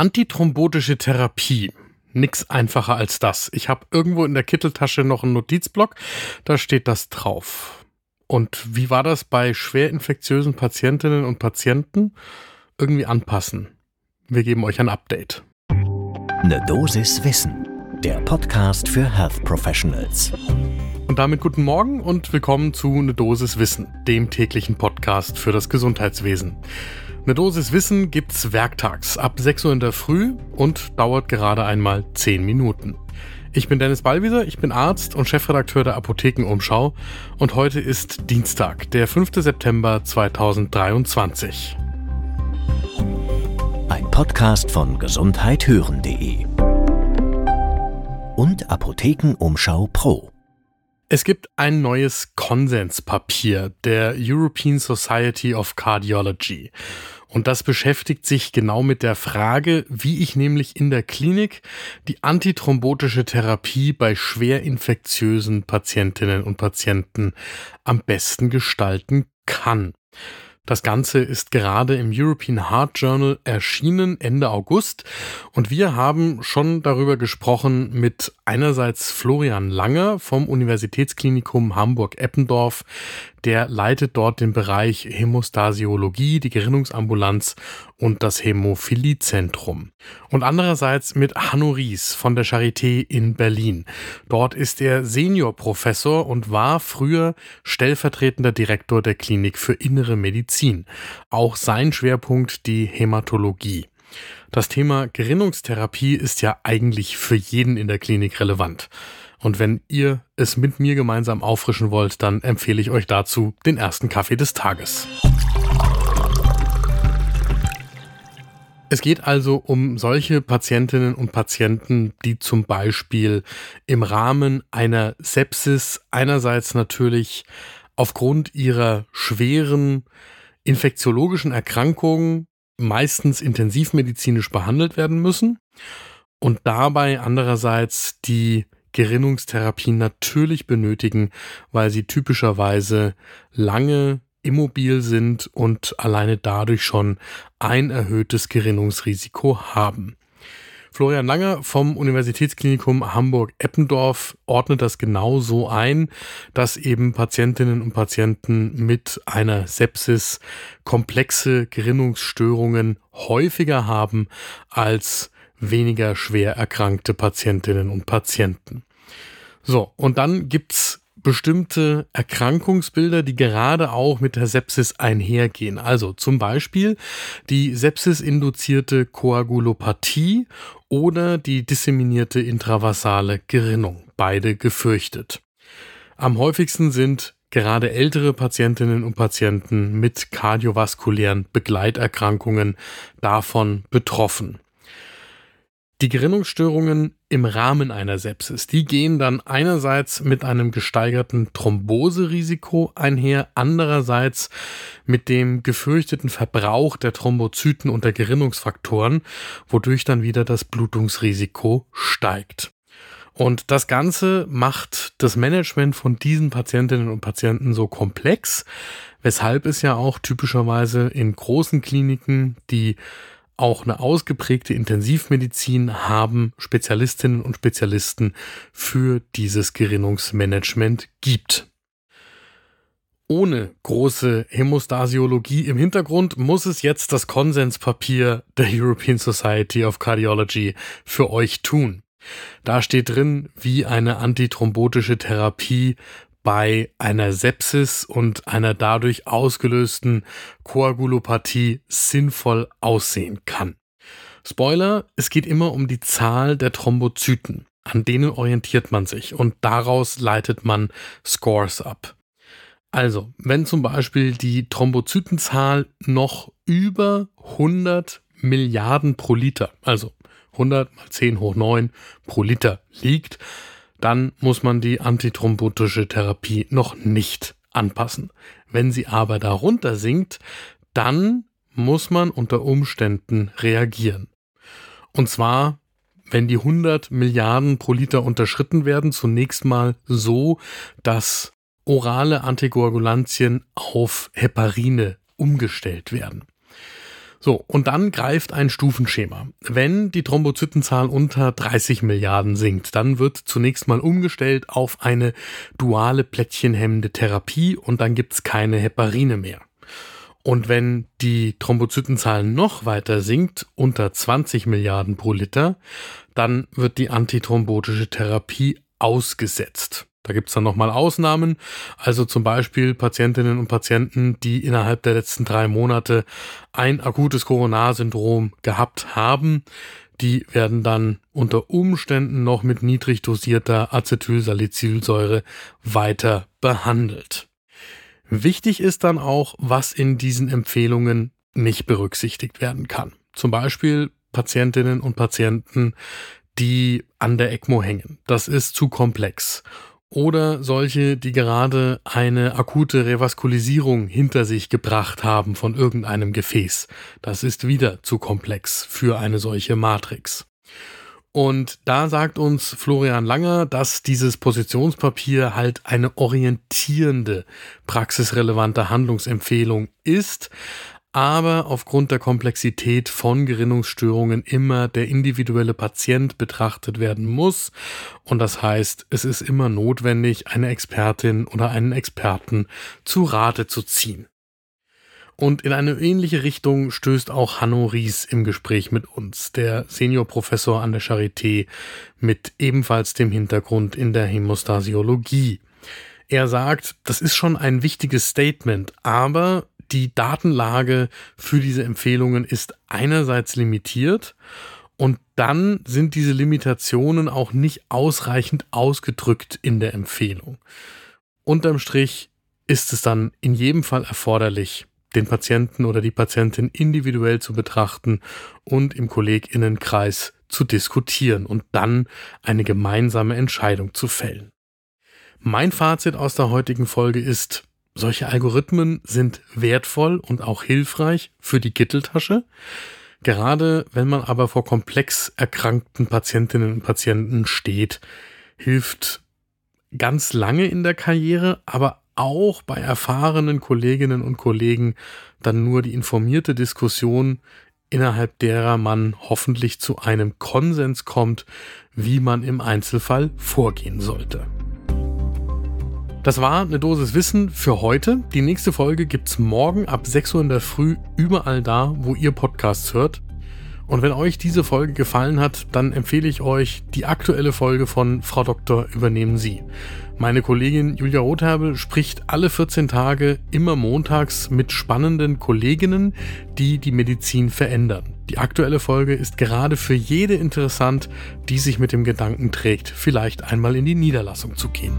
Antithrombotische Therapie. Nix einfacher als das. Ich habe irgendwo in der Kitteltasche noch einen Notizblock, da steht das drauf. Und wie war das bei schwer infektiösen Patientinnen und Patienten? Irgendwie anpassen. Wir geben euch ein Update. Eine Dosis Wissen, der Podcast für Health Professionals. Und damit guten Morgen und willkommen zu Eine Dosis Wissen, dem täglichen Podcast für das Gesundheitswesen. Eine Dosis Wissen gibt's werktags ab 6 Uhr in der Früh und dauert gerade einmal 10 Minuten. Ich bin Dennis Ballwieser, ich bin Arzt und Chefredakteur der Apothekenumschau und heute ist Dienstag, der 5. September 2023. Ein Podcast von gesundheithören.de und Apothekenumschau Pro. Es gibt ein neues Konsenspapier der European Society of Cardiology. Und das beschäftigt sich genau mit der Frage, wie ich nämlich in der Klinik die antithrombotische Therapie bei schwer infektiösen Patientinnen und Patienten am besten gestalten kann. Das Ganze ist gerade im European Heart Journal erschienen Ende August und wir haben schon darüber gesprochen mit einerseits Florian Langer vom Universitätsklinikum Hamburg-Eppendorf, der leitet dort den Bereich Hämostasiologie, die Gerinnungsambulanz und das Hämophiliezentrum. Und andererseits mit Hanno Ries von der Charité in Berlin. Dort ist er Seniorprofessor und war früher stellvertretender Direktor der Klinik für Innere Medizin. Auch sein Schwerpunkt die Hämatologie. Das Thema Gerinnungstherapie ist ja eigentlich für jeden in der Klinik relevant. Und wenn ihr es mit mir gemeinsam auffrischen wollt, dann empfehle ich euch dazu den ersten Kaffee des Tages. Es geht also um solche Patientinnen und Patienten, die zum Beispiel im Rahmen einer Sepsis einerseits natürlich aufgrund ihrer schweren infektiologischen Erkrankungen meistens intensivmedizinisch behandelt werden müssen und dabei andererseits die Gerinnungstherapie natürlich benötigen, weil sie typischerweise lange immobil sind und alleine dadurch schon ein erhöhtes Gerinnungsrisiko haben. Florian Langer vom Universitätsklinikum Hamburg-Eppendorf ordnet das genau so ein, dass eben Patientinnen und Patienten mit einer Sepsis komplexe Gerinnungsstörungen häufiger haben als weniger schwer erkrankte Patientinnen und Patienten. So, und dann gibt's bestimmte Erkrankungsbilder, die gerade auch mit der Sepsis einhergehen. Also zum Beispiel die sepsisinduzierte Koagulopathie oder die disseminierte intravasale Gerinnung, beide gefürchtet. Am häufigsten sind gerade ältere Patientinnen und Patienten mit kardiovaskulären Begleiterkrankungen davon betroffen. Die Gerinnungsstörungen im Rahmen einer Sepsis, die gehen dann einerseits mit einem gesteigerten Thromboserisiko einher, andererseits mit dem gefürchteten Verbrauch der Thrombozyten und der Gerinnungsfaktoren, wodurch dann wieder das Blutungsrisiko steigt. Und das Ganze macht das Management von diesen Patientinnen und Patienten so komplex, weshalb es ja auch typischerweise in großen Kliniken, die auch eine ausgeprägte Intensivmedizin haben Spezialistinnen und Spezialisten für dieses Gerinnungsmanagement gibt. Ohne große Hämostasiologie im Hintergrund muss es jetzt das Konsenspapier der European Society of Cardiology für euch tun. Da steht drin, wie eine antithrombotische Therapie bei einer Sepsis und einer dadurch ausgelösten Koagulopathie sinnvoll aussehen kann. Spoiler, es geht immer um die Zahl der Thrombozyten. An denen orientiert man sich und daraus leitet man Scores ab. Also, wenn zum Beispiel die Thrombozytenzahl noch über 100 Milliarden pro Liter, also 100 mal 10 hoch 9 pro Liter liegt, dann muss man die antithrombotische Therapie noch nicht anpassen. Wenn sie aber darunter sinkt, dann muss man unter Umständen reagieren. Und zwar, wenn die 100 Milliarden pro Liter unterschritten werden, zunächst mal so, dass orale Antikoagulantien auf Heparine umgestellt werden. So, und dann greift ein Stufenschema. Wenn die Thrombozytenzahl unter 30 Milliarden sinkt, dann wird zunächst mal umgestellt auf eine duale plättchenhemmende Therapie und dann gibt's keine Heparine mehr. Und wenn die Thrombozytenzahl noch weiter sinkt, unter 20 Milliarden pro Liter, dann wird die antithrombotische Therapie ausgesetzt. Da gibt's dann nochmal Ausnahmen, also zum Beispiel Patientinnen und Patienten, die innerhalb der letzten drei Monate ein akutes Coronarsyndrom gehabt haben. Die werden dann unter Umständen noch mit niedrig dosierter Acetylsalicylsäure weiter behandelt. Wichtig ist dann auch, was in diesen Empfehlungen nicht berücksichtigt werden kann. Zum Beispiel Patientinnen und Patienten, die an der ECMO hängen. Das ist zu komplex oder solche, die gerade eine akute Revaskulisierung hinter sich gebracht haben von irgendeinem Gefäß. Das ist wieder zu komplex für eine solche Matrix. Und da sagt uns Florian Langer, dass dieses Positionspapier halt eine orientierende, praxisrelevante Handlungsempfehlung ist, aber aufgrund der Komplexität von Gerinnungsstörungen immer der individuelle Patient betrachtet werden muss. Und das heißt, es ist immer notwendig, eine Expertin oder einen Experten zu Rate zu ziehen. Und in eine ähnliche Richtung stößt auch Hanno Ries im Gespräch mit uns, der Seniorprofessor an der Charité mit ebenfalls dem Hintergrund in der Hämostasiologie. Er sagt, das ist schon ein wichtiges Statement, aber die Datenlage für diese Empfehlungen ist einerseits limitiert und dann sind diese Limitationen auch nicht ausreichend ausgedrückt in der Empfehlung. Unterm Strich ist es dann in jedem Fall erforderlich, den Patienten oder die Patientin individuell zu betrachten und im Kolleginnenkreis zu diskutieren und dann eine gemeinsame Entscheidung zu fällen. Mein Fazit aus der heutigen Folge ist, solche Algorithmen sind wertvoll und auch hilfreich für die Kitteltasche. Gerade wenn man aber vor komplex erkrankten Patientinnen und Patienten steht, hilft ganz lange in der Karriere, aber auch bei erfahrenen Kolleginnen und Kollegen dann nur die informierte Diskussion, innerhalb derer man hoffentlich zu einem Konsens kommt, wie man im Einzelfall vorgehen sollte. Das war eine Dosis Wissen für heute. Die nächste Folge gibt's morgen ab 6 Uhr in der Früh überall da, wo ihr Podcasts hört. Und wenn euch diese Folge gefallen hat, dann empfehle ich euch die aktuelle Folge von Frau Doktor übernehmen Sie. Meine Kollegin Julia Rotherbel spricht alle 14 Tage immer montags mit spannenden Kolleginnen, die die Medizin verändern. Die aktuelle Folge ist gerade für jede interessant, die sich mit dem Gedanken trägt, vielleicht einmal in die Niederlassung zu gehen.